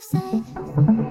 of.